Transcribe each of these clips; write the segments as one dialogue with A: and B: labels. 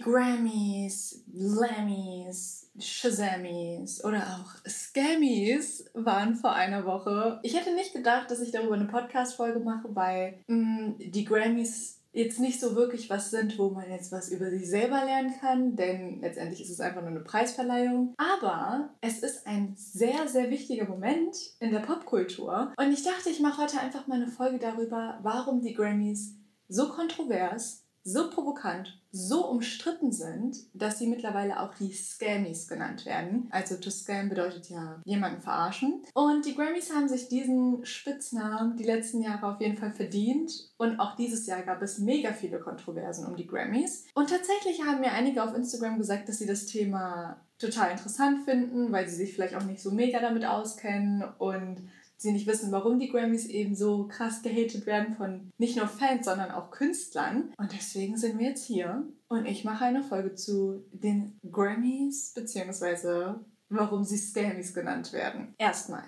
A: Grammys, Lammys, Shazammys oder auch Scammies waren vor einer Woche. Ich hätte nicht gedacht, dass ich darüber eine Podcast-Folge mache, weil mh, mm, die Grammys jetzt nicht so wirklich was sind, wo man jetzt was über sich selber lernen kann, denn letztendlich ist es einfach nur eine Preisverleihung. Aber es ist ein sehr, sehr wichtiger Moment in der Popkultur. Und ich dachte, ich mache heute einfach mal eine Folge darüber, warum die Grammys so kontrovers, so provokant so umstritten sind, dass sie mittlerweile auch die Scammies genannt werden. Also to scam bedeutet ja jemanden verarschen. Und die Grammys haben sich diesen Spitznamen die letzten Jahre auf jeden Fall verdient. Und auch dieses Jahr gab es mega viele Kontroversen um die Grammys. Und tatsächlich haben mir einige auf Instagram gesagt, dass sie das Thema total interessant finden, weil sie sich vielleicht auch nicht so mega damit auskennen und sie nicht wissen, warum die Grammys eben so krass gehatet werden von nicht nur Fans, sondern auch Künstlern. Und deswegen sind wir jetzt hier und ich mache eine Folge zu den Grammys, beziehungsweise warum sie Scammies genannt werden. Erstmal.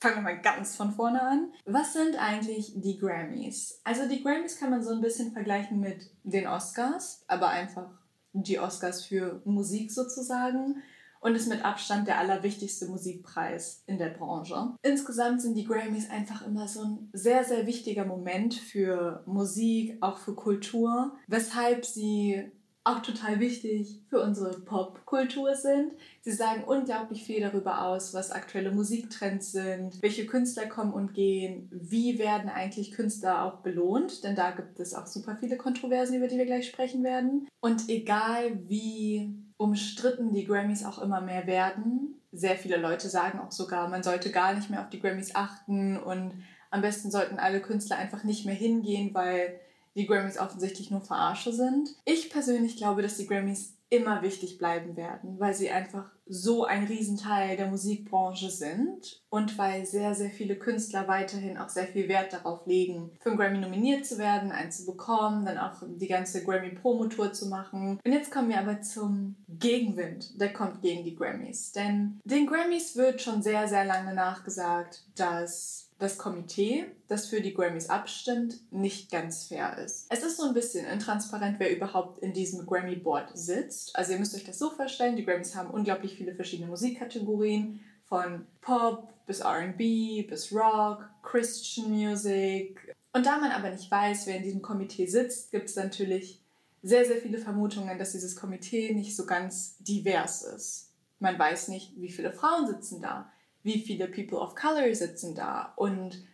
A: Fangen wir mal ganz von vorne an. Was sind eigentlich die Grammys? Also die Grammys kann man so ein bisschen vergleichen mit den Oscars, aber einfach die Oscars für Musik sozusagen und ist mit Abstand der allerwichtigste Musikpreis in der Branche. Insgesamt sind die Grammys einfach immer so ein sehr, sehr wichtiger Moment für Musik, auch für Kultur, weshalb sie auch total wichtig für unsere Popkultur sind. Sie sagen unglaublich viel darüber aus, was aktuelle Musiktrends sind, welche Künstler kommen und gehen, wie werden eigentlich Künstler auch belohnt, denn da gibt es auch super viele Kontroversen, über die wir gleich sprechen werden. Und egal wie umstritten die Grammys auch immer mehr werden. Sehr viele Leute sagen auch sogar, man sollte gar nicht mehr auf die Grammys achten und am besten sollten alle Künstler einfach nicht mehr hingehen, weil die Grammys offensichtlich nur Verarsche sind. Ich persönlich glaube, dass die Grammys immer wichtig bleiben werden, weil sie einfach so ein Riesenteil der Musikbranche sind und weil sehr, sehr viele Künstler weiterhin auch sehr viel Wert darauf legen, für einen Grammy nominiert zu werden, einen zu bekommen, dann auch die ganze Grammy-Promotour zu machen. Und jetzt kommen wir aber zum Gegenwind, der kommt gegen die Grammys. Denn den Grammys wird schon sehr, sehr lange nachgesagt, dass das Komitee, das für die Grammys abstimmt, nicht ganz fair ist. Es ist so ein bisschen intransparent, wer überhaupt in diesem Grammy Board sitzt. Also ihr müsst euch das so vorstellen, die Grammys haben unglaublich viele verschiedene Musikkategorien, von Pop bis RB bis Rock, Christian Music. Und da man aber nicht weiß, wer in diesem Komitee sitzt, gibt es natürlich sehr, sehr viele Vermutungen, dass dieses Komitee nicht so ganz divers ist. Man weiß nicht, wie viele Frauen sitzen da wie viele People of Color sitzen da. Und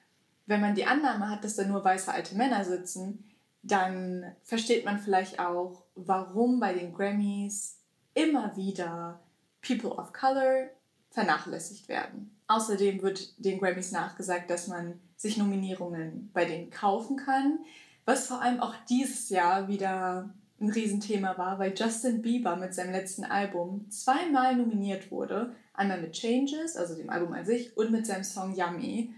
A: wenn man die Annahme hat, dass da nur weiße alte Männer sitzen, dann versteht man vielleicht auch, warum bei den Grammys immer wieder People of Color vernachlässigt werden. Außerdem wird den Grammys nachgesagt, dass man sich Nominierungen bei denen kaufen kann, was vor allem auch dieses Jahr wieder ein Riesenthema war, weil Justin Bieber mit seinem letzten Album zweimal nominiert wurde, Einmal mit Changes, also dem Album an sich, und mit seinem Song Yummy.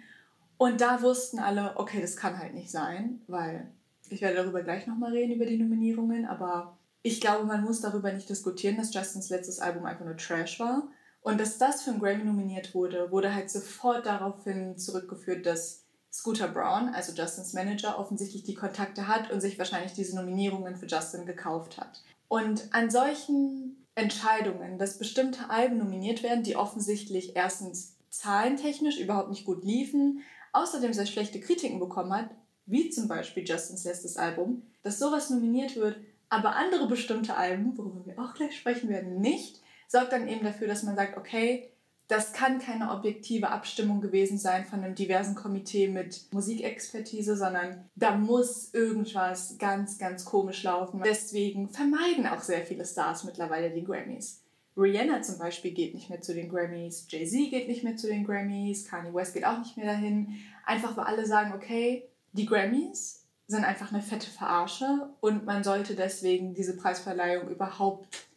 A: Und da wussten alle, okay, das kann halt nicht sein, weil ich werde darüber gleich nochmal reden, über die Nominierungen, aber ich glaube, man muss darüber nicht diskutieren, dass Justins letztes Album einfach nur Trash war. Und dass das für einen Grammy nominiert wurde, wurde halt sofort daraufhin zurückgeführt, dass Scooter Brown, also Justins Manager, offensichtlich die Kontakte hat und sich wahrscheinlich diese Nominierungen für Justin gekauft hat. Und an solchen Entscheidungen, dass bestimmte Alben nominiert werden, die offensichtlich erstens zahlentechnisch überhaupt nicht gut liefen, außerdem sehr schlechte Kritiken bekommen hat, wie zum Beispiel Justins letztes Album, dass sowas nominiert wird, aber andere bestimmte Alben, worüber wir auch gleich sprechen werden, nicht, sorgt dann eben dafür, dass man sagt, okay, das kann keine objektive Abstimmung gewesen sein von einem diversen Komitee mit Musikexpertise, sondern da muss irgendwas ganz, ganz komisch laufen. Deswegen vermeiden auch sehr viele Stars mittlerweile die Grammys. Rihanna zum Beispiel geht nicht mehr zu den Grammys, Jay-Z geht nicht mehr zu den Grammys, Kanye West geht auch nicht mehr dahin. Einfach weil alle sagen, okay, die Grammys sind einfach eine fette Verarsche und man sollte deswegen diese Preisverleihung überhaupt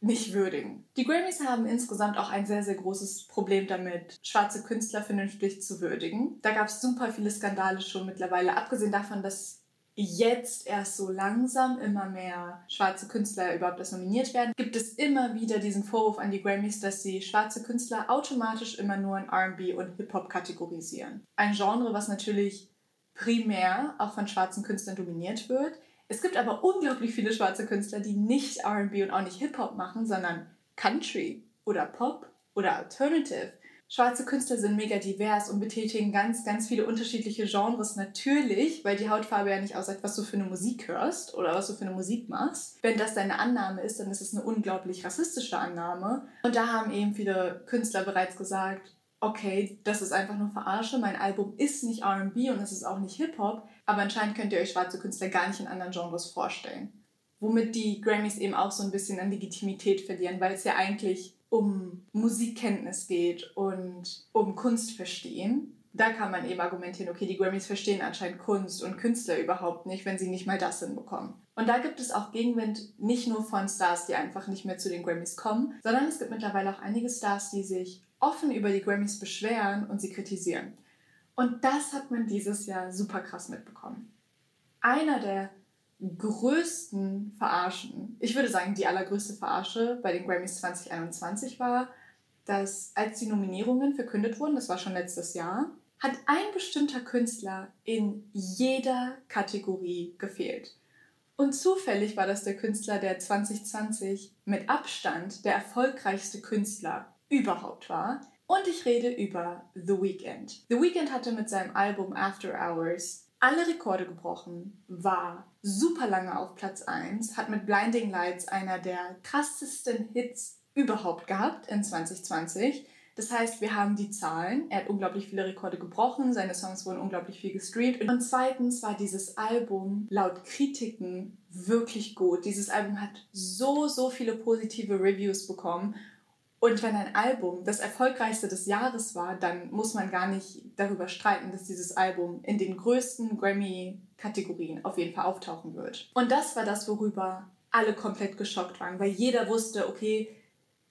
A: nicht würdigen. Die Grammys haben insgesamt auch ein sehr, sehr großes Problem damit, schwarze Künstler vernünftig zu würdigen. Da gab es super viele Skandale schon mittlerweile, abgesehen davon, dass jetzt erst so langsam immer mehr schwarze Künstler überhaupt erst nominiert werden, gibt es immer wieder diesen Vorwurf an die Grammys, dass sie schwarze Künstler automatisch immer nur in RB und Hip-Hop kategorisieren. Ein Genre, was natürlich primär auch von schwarzen Künstlern dominiert wird, Es gibt aber unglaublich viele schwarze Künstler, die nicht RB und auch nicht Hip-Hop machen, sondern Country oder Pop oder Alternative. Schwarze Künstler sind mega divers und betätigen ganz, ganz viele unterschiedliche Genres natürlich, weil die Hautfarbe ja nicht aussagt, was du für eine Musik hörst oder was du für eine Musik machst. Wenn das deine Annahme ist, dann ist es eine unglaublich rassistische Annahme. Und da haben eben viele Künstler bereits gesagt, okay, das ist einfach nur Verarsche, mein Album ist nicht RB und es ist auch nicht Hip-Hop, aber anscheinend könnt ihr euch schwarze Künstler gar nicht in anderen Genres vorstellen. Womit die Grammys eben auch so ein bisschen an Legitimität verlieren, weil es ja eigentlich um Musikkenntnis geht und um Kunst verstehen, da kann man eben argumentieren, okay, die Grammys verstehen anscheinend Kunst und Künstler überhaupt nicht, wenn sie nicht mal das hinbekommen. Und da gibt es auch Gegenwind nicht nur von Stars, die einfach nicht mehr zu den Grammys kommen, sondern es gibt mittlerweile auch einige Stars, die sich offen über die Grammys beschweren und sie kritisieren. Und das hat man dieses Jahr super krass mitbekommen. Einer der größten Verarschen, ich würde sagen die allergrößte Verarsche bei den Grammys 2021 war, dass als die Nominierungen verkündet wurden, das war schon letztes Jahr, hat ein bestimmter Künstler in jeder Kategorie gefehlt. Und zufällig war das der Künstler, der 2020 mit Abstand der erfolgreichste Künstler überhaupt war. Und ich rede über The Weeknd. The Weeknd hatte mit seinem Album After Hours alle Rekorde gebrochen, war super lange auf Platz 1, hat mit Blinding Lights einer der krassesten Hits überhaupt gehabt in 2020. Das heißt, wir haben die Zahlen. Er hat unglaublich viele Rekorde gebrochen, seine Songs wurden unglaublich viel gestreamt. Und zweitens war dieses Album laut Kritiken wirklich gut. Dieses Album hat so, so viele positive Reviews bekommen. Und wenn ein Album das erfolgreichste des Jahres war, dann muss man gar nicht darüber streiten, dass dieses Album in den größten Grammy-Kategorien auf jeden Fall auftauchen wird. Und das war das, worüber alle komplett geschockt waren, weil jeder wusste, okay,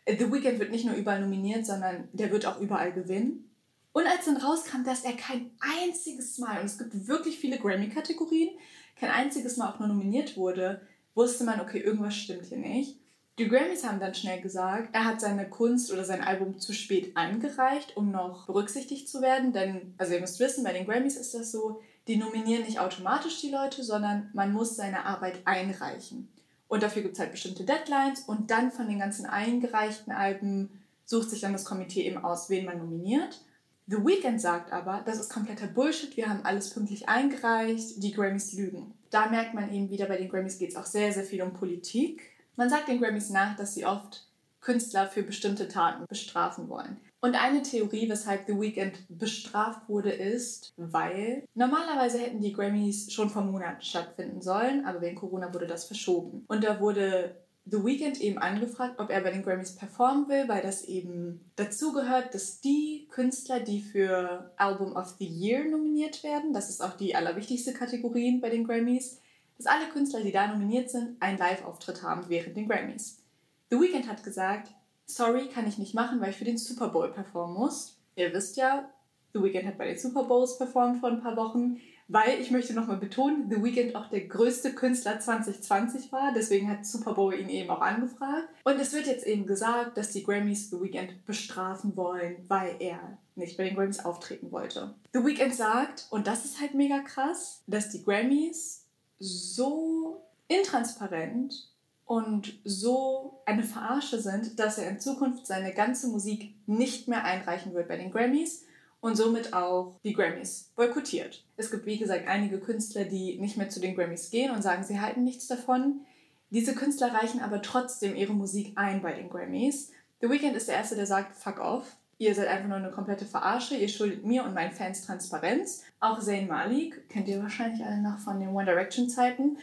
A: The Weeknd wird nicht nur überall nominiert, sondern der wird auch überall gewinnen. Und als dann rauskam, dass er kein einziges Mal, und es gibt wirklich viele Grammy-Kategorien, kein einziges Mal auch nur nominiert wurde, wusste man, okay, irgendwas stimmt hier nicht. Die Grammys haben dann schnell gesagt, er hat seine Kunst oder sein Album zu spät eingereicht, um noch berücksichtigt zu werden. Denn, also ihr müsst wissen, bei den Grammys ist das so, die nominieren nicht automatisch die Leute, sondern man muss seine Arbeit einreichen. Und dafür gibt es halt bestimmte Deadlines und dann von den ganzen eingereichten Alben sucht sich dann das Komitee eben aus, wen man nominiert. The Weeknd sagt aber, das ist kompletter Bullshit, wir haben alles pünktlich eingereicht, die Grammys lügen. Da merkt man eben wieder, bei den Grammys geht es auch sehr, sehr viel um Politik. Man sagt den Grammys nach, dass sie oft Künstler für bestimmte Taten bestrafen wollen. Und eine Theorie, weshalb The Weeknd bestraft wurde, ist, weil normalerweise hätten die Grammys schon vor Monaten stattfinden sollen, aber wegen Corona wurde das verschoben. Und da wurde The Weeknd eben angefragt, ob er bei den Grammys performen will, weil das eben dazu gehört, dass die Künstler, die für Album of the Year nominiert werden, das ist auch die allerwichtigste Kategorie bei den Grammys, dass alle Künstler, die da nominiert sind, einen Live-Auftritt haben während den Grammys. The Weeknd hat gesagt, sorry, kann ich nicht machen, weil ich für den Super Bowl performen muss. Ihr wisst ja, The Weeknd hat bei den Super Bowls performt vor ein paar Wochen, weil ich möchte nochmal betonen, The Weeknd auch der größte Künstler 2020 war, deswegen hat Super Bowl ihn eben auch angefragt. Und es wird jetzt eben gesagt, dass die Grammys The Weeknd bestrafen wollen, weil er nicht bei den Grammys auftreten wollte. The Weeknd sagt, und das ist halt mega krass, dass die Grammys so intransparent und so eine Verarsche sind, dass er in Zukunft seine ganze Musik nicht mehr einreichen wird bei den Grammys und somit auch die Grammys boykottiert. Es gibt, wie gesagt, einige Künstler, die nicht mehr zu den Grammys gehen und sagen, sie halten nichts davon. Diese Künstler reichen aber trotzdem ihre Musik ein bei den Grammys. The Weeknd ist der Erste, der sagt, fuck off. Ihr seid einfach nur eine komplette Verarsche. Ihr schuldet mir und meinen Fans Transparenz. Auch Zayn Malik, kennt ihr wahrscheinlich alle noch von den One Direction Zeiten,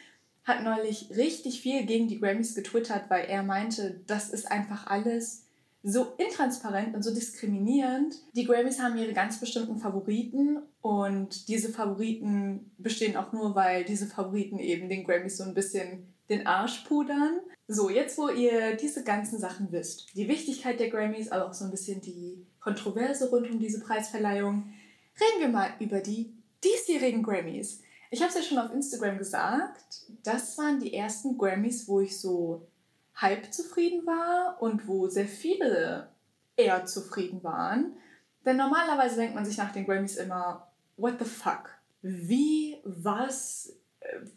A: hat neulich richtig viel gegen die Grammys getwittert, weil er meinte, das ist einfach alles so intransparent und so diskriminierend. Die Grammys haben ihre ganz bestimmten Favoriten und diese Favoriten bestehen auch nur, weil diese Favoriten eben den Grammys so ein bisschen den Arsch pudern. So, jetzt wo ihr diese ganzen Sachen wisst, die Wichtigkeit der Grammys, aber auch so ein bisschen die Kontroverse rund um diese Preisverleihung, reden wir mal über die diesjährigen Grammys. Ich habe es ja schon auf Instagram gesagt, das waren die ersten Grammys, wo ich so halb zufrieden war und wo sehr viele eher zufrieden waren. Denn normalerweise denkt man sich nach den Grammys immer, what the fuck? Wie, was,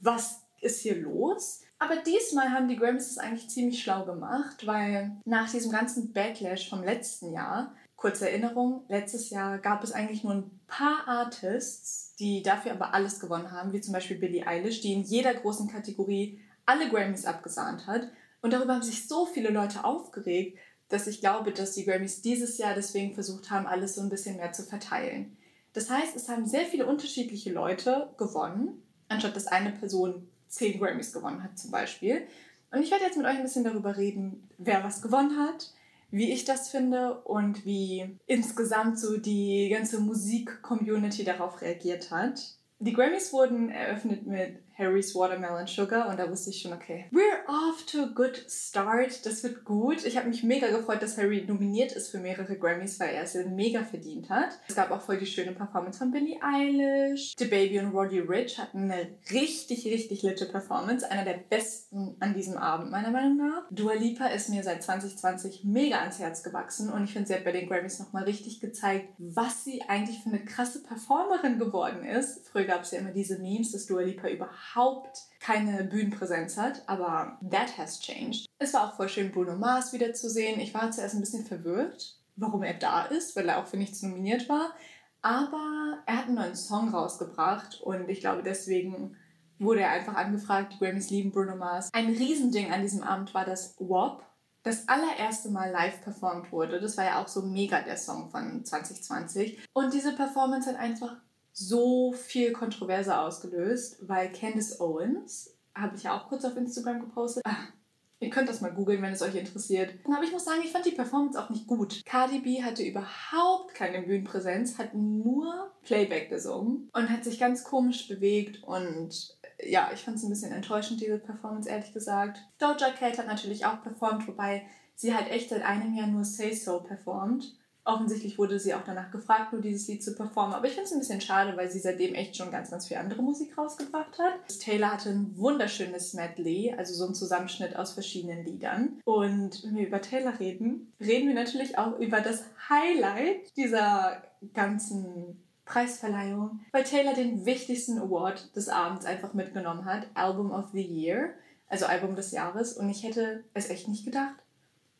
A: was ist hier los? Aber diesmal haben die Grammys es eigentlich ziemlich schlau gemacht, weil nach diesem ganzen Backlash vom letzten Jahr, kurze Erinnerung, letztes Jahr gab es eigentlich nur ein paar Artists, die dafür aber alles gewonnen haben, wie zum Beispiel Billie Eilish, die in jeder großen Kategorie alle Grammys abgesahnt hat. Und darüber haben sich so viele Leute aufgeregt, dass ich glaube, dass die Grammys dieses Jahr deswegen versucht haben, alles so ein bisschen mehr zu verteilen. Das heißt, es haben sehr viele unterschiedliche Leute gewonnen, anstatt dass eine Person zehn Grammys gewonnen hat zum Beispiel. Und ich werde jetzt mit euch ein bisschen darüber reden, wer was gewonnen hat, wie ich das finde und wie insgesamt so die ganze Musik-Community darauf reagiert hat. Die Grammys wurden eröffnet mit Harry's Watermelon Sugar und da wusste ich schon, okay, we're off to a good start. Das wird gut. Ich habe mich mega gefreut, dass Harry nominiert ist für mehrere Grammys, weil er es mega verdient hat. Es gab auch voll die schöne Performance von Billie Eilish. The Baby und Roddy Rich hatten eine richtig, richtig litte Performance. Einer der besten an diesem Abend, meiner Meinung nach. Dua Lipa ist mir seit 2020 mega ans Herz gewachsen und ich finde, sie hat bei den Grammys nochmal richtig gezeigt, was sie eigentlich für eine krasse Performerin geworden ist. Früher gab es ja immer diese Memes, dass Dua Lipa überhaupt keine Bühnenpräsenz hat, aber that has changed. Es war auch voll schön, Bruno Mars wiederzusehen. Ich war zuerst ein bisschen verwirrt, warum er da ist, weil er auch für nichts nominiert war. Aber er hat einen neuen Song rausgebracht und ich glaube, deswegen wurde er einfach angefragt. Die Grammys lieben Bruno Mars. Ein Riesending an diesem Abend war, dass WAP das allererste Mal live performt wurde. Das war ja auch so mega der Song von 2020. Und diese Performance hat einfach so viel Kontroverse ausgelöst, weil Candice Owens, habe ich ja auch kurz auf Instagram gepostet, ah, Ihr könnt das mal googeln, wenn es euch interessiert. Aber ich muss sagen, ich fand die Performance auch nicht gut. Cardi B hatte überhaupt keine Bühnenpräsenz, hat nur Playback gesungen und hat sich ganz komisch bewegt und ja, ich fand es ein bisschen enttäuschend, diese Performance, ehrlich gesagt. Doja Cat hat natürlich auch performt, wobei sie halt echt seit einem Jahr nur Say So performt. Offensichtlich wurde sie auch danach gefragt, nur dieses Lied zu performen. Aber ich finde es ein bisschen schade, weil sie seitdem echt schon ganz, ganz viel andere Musik rausgebracht hat. Taylor hatte ein wunderschönes Medley, also so ein Zusammenschnitt aus verschiedenen Liedern. Und wenn wir über Taylor reden, reden wir natürlich auch über das Highlight dieser ganzen Preisverleihung, weil Taylor den wichtigsten Award des Abends einfach mitgenommen hat, Album of the Year, also Album des Jahres. Und ich hätte es echt nicht gedacht.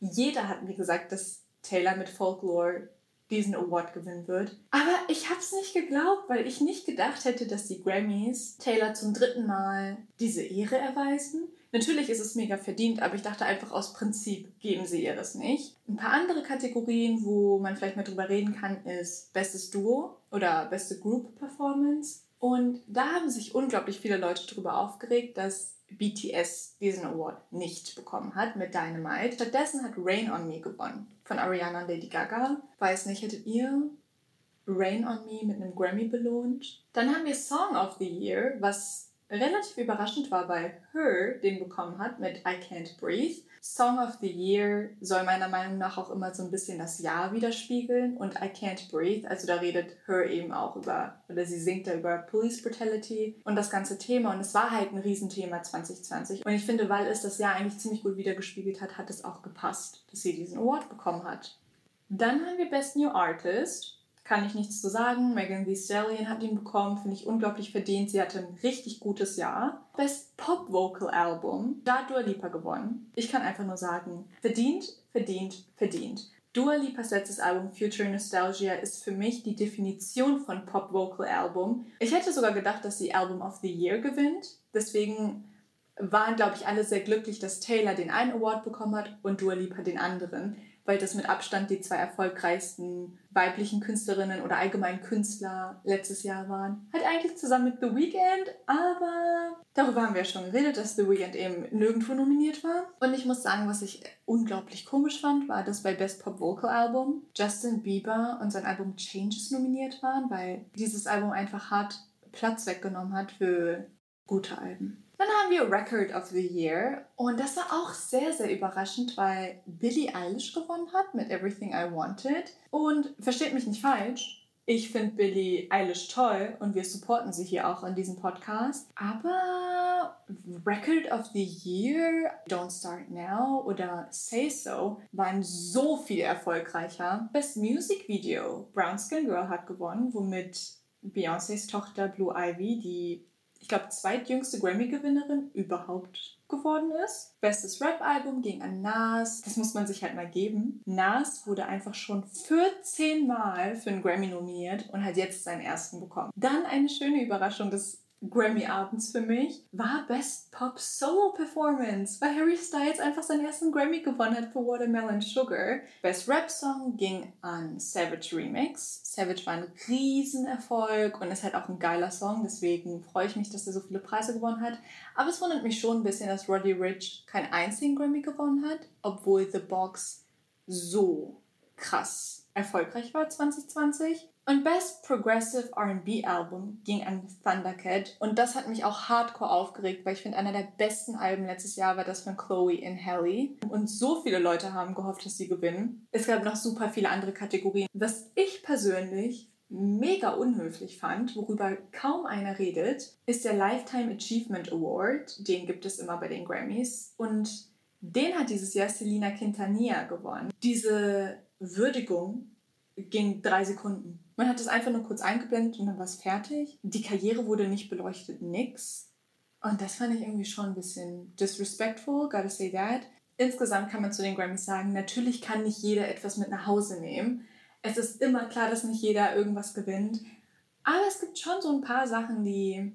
A: Jeder hat mir gesagt, dass Taylor mit Folklore diesen Award gewinnen wird. Aber ich habe es nicht geglaubt, weil ich nicht gedacht hätte, dass die Grammys Taylor zum dritten Mal diese Ehre erweisen. Natürlich ist es mega verdient, aber ich dachte einfach aus Prinzip geben sie ihr das nicht. Ein paar andere Kategorien, wo man vielleicht mal drüber reden kann, ist Bestes Duo oder Beste Group Performance. Und da haben sich unglaublich viele Leute darüber aufgeregt, dass BTS diesen Award nicht bekommen hat mit Dynamite. Stattdessen hat Rain on Me gewonnen von Ariana und Lady Gaga. Weiß nicht, hättet ihr Rain on Me mit einem Grammy belohnt? Dann haben wir Song of the Year, was relativ überraschend war, weil Her den bekommen hat mit I Can't Breathe. Song of the Year soll meiner Meinung nach auch immer so ein bisschen das Jahr widerspiegeln und I Can't Breathe, also da redet Her eben auch über, oder sie singt da über Police Brutality und das ganze Thema und es war halt ein Riesenthema 2020 und ich finde, weil es das Jahr eigentlich ziemlich gut wiedergespiegelt hat, hat es auch gepasst, dass sie diesen Award bekommen hat. Dann haben wir Best New Artist kann ich nichts zu sagen. Megan Thee Stallion hat ihn bekommen, finde ich unglaublich verdient. Sie hatte ein richtig gutes Jahr. Best Pop Vocal Album, da hat Dua Lipa gewonnen. Ich kann einfach nur sagen, verdient, verdient, verdient. Dua Lipas letztes Album Future Nostalgia ist für mich die Definition von Pop Vocal Album. Ich hätte sogar gedacht, dass sie Album of the Year gewinnt. Deswegen waren, glaube ich, alle sehr glücklich, dass Taylor den einen Award bekommen hat und Dua Lipa den anderen weil das mit Abstand die zwei erfolgreichsten weiblichen Künstlerinnen oder allgemein Künstler letztes Jahr waren. Halt eigentlich zusammen mit The Weeknd, aber darüber haben wir ja schon geredet, dass The Weeknd eben nirgendwo nominiert war. Und ich muss sagen, was ich unglaublich komisch fand, war, dass bei Best Pop Vocal Album Justin Bieber und sein Album Changes nominiert waren, weil dieses Album einfach hart Platz weggenommen hat für gute Alben. Dann haben wir Record of the Year und das war auch sehr, sehr überraschend, weil Billie Eilish gewonnen hat mit Everything I Wanted. Und versteht mich nicht falsch, ich finde Billie Eilish toll und wir supporten sie hier auch in diesem Podcast. Aber Record of the Year, Don't Start Now oder Say So waren so viel erfolgreicher. Best Music Video, Brown Skin Girl hat gewonnen, womit Beyoncés Tochter Blue Ivy, die ich glaube, zweitjüngste Grammy-Gewinnerin überhaupt geworden ist. Bestes Rap-Album ging an Nas. Das muss man sich halt mal geben. Nas wurde einfach schon 14 Mal für einen Grammy nominiert und hat jetzt seinen ersten bekommen. Dann eine schöne Überraschung des Grammy-Abends für mich war Best Pop Solo Performance, weil Harry Styles einfach seinen ersten Grammy gewonnen hat für Watermelon Sugar. Best Rap Song ging an Savage Remix. Savage war ein Riesenerfolg und ist halt auch ein geiler Song, deswegen freue ich mich, dass er so viele Preise gewonnen hat. Aber es wundert mich schon ein bisschen, dass Roddy Rich keinen einzigen Grammy gewonnen hat, obwohl The Box so krass erfolgreich war 2020. Und Best Progressive RB Album ging an Thundercat. Und das hat mich auch hardcore aufgeregt, weil ich finde, einer der besten Alben letztes Jahr war das von Chloe in Halle. Und so viele Leute haben gehofft, dass sie gewinnen. Es gab noch super viele andere Kategorien. Was ich persönlich mega unhöflich fand, worüber kaum einer redet, ist der Lifetime Achievement Award. Den gibt es immer bei den Grammys. Und den hat dieses Jahr Selina Quintanilla gewonnen. Diese Würdigung ging drei Sekunden. Man hat es einfach nur kurz eingeblendet und dann war es fertig. Die Karriere wurde nicht beleuchtet, nix. Und das fand ich irgendwie schon ein bisschen disrespectful, gotta say that. Insgesamt kann man zu den Grammys sagen, natürlich kann nicht jeder etwas mit nach Hause nehmen. Es ist immer klar, dass nicht jeder irgendwas gewinnt. Aber es gibt schon so ein paar Sachen, die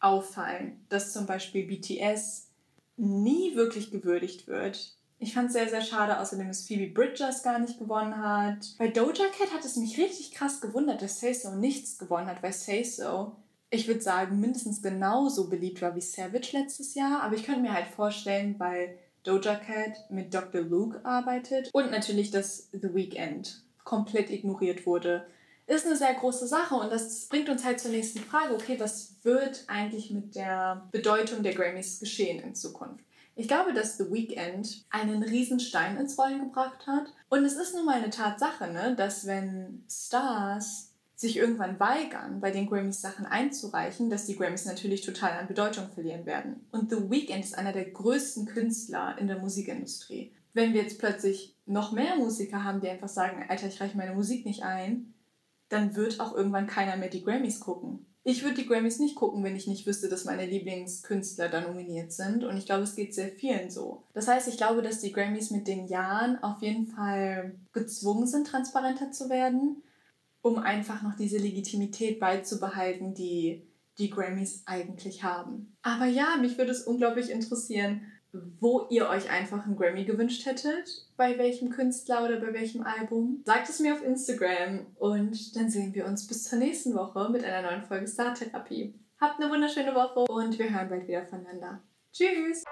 A: auffallen. Dass zum Beispiel BTS nie wirklich gewürdigt wird. Ich fand es sehr, sehr schade, außerdem, dass Phoebe Bridgers gar nicht gewonnen hat. Bei Doja Cat hat es mich richtig krass gewundert, dass Say So nichts gewonnen hat, weil Say So, ich würde sagen, mindestens genauso beliebt war wie Savage letztes Jahr. Aber ich könnte mir halt vorstellen, weil Doja Cat mit Dr. Luke arbeitet und natürlich, dass The Weeknd komplett ignoriert wurde, ist eine sehr große Sache und das bringt uns halt zur nächsten Frage. Okay, was wird eigentlich mit der Bedeutung der Grammys geschehen in Zukunft? Ich glaube, dass The Weeknd einen Riesenstein ins Rollen gebracht hat. Und es ist nun mal eine Tatsache, ne, dass wenn Stars sich irgendwann weigern, bei den Grammys Sachen einzureichen, dass die Grammys natürlich total an Bedeutung verlieren werden. Und The Weeknd ist einer der größten Künstler in der Musikindustrie. Wenn wir jetzt plötzlich noch mehr Musiker haben, die einfach sagen, Alter, ich reiche meine Musik nicht ein, dann wird auch irgendwann keiner mehr die Grammys gucken ich würde die Grammys nicht gucken, wenn ich nicht wüsste, dass meine Lieblingskünstler da nominiert sind. Und ich glaube, es geht sehr vielen so. Das heißt, ich glaube, dass die Grammys mit den Jahren auf jeden Fall gezwungen sind, transparenter zu werden, um einfach noch diese Legitimität beizubehalten, die die Grammys eigentlich haben. Aber ja, mich würde es unglaublich interessieren, wo ihr euch einfach einen Grammy gewünscht hättet, bei welchem Künstler oder bei welchem Album. Sagt es mir auf Instagram und dann sehen wir uns bis zur nächsten Woche mit einer neuen Folge Star Therapie. Habt eine wunderschöne Woche und wir hören bald wieder voneinander. Tschüss!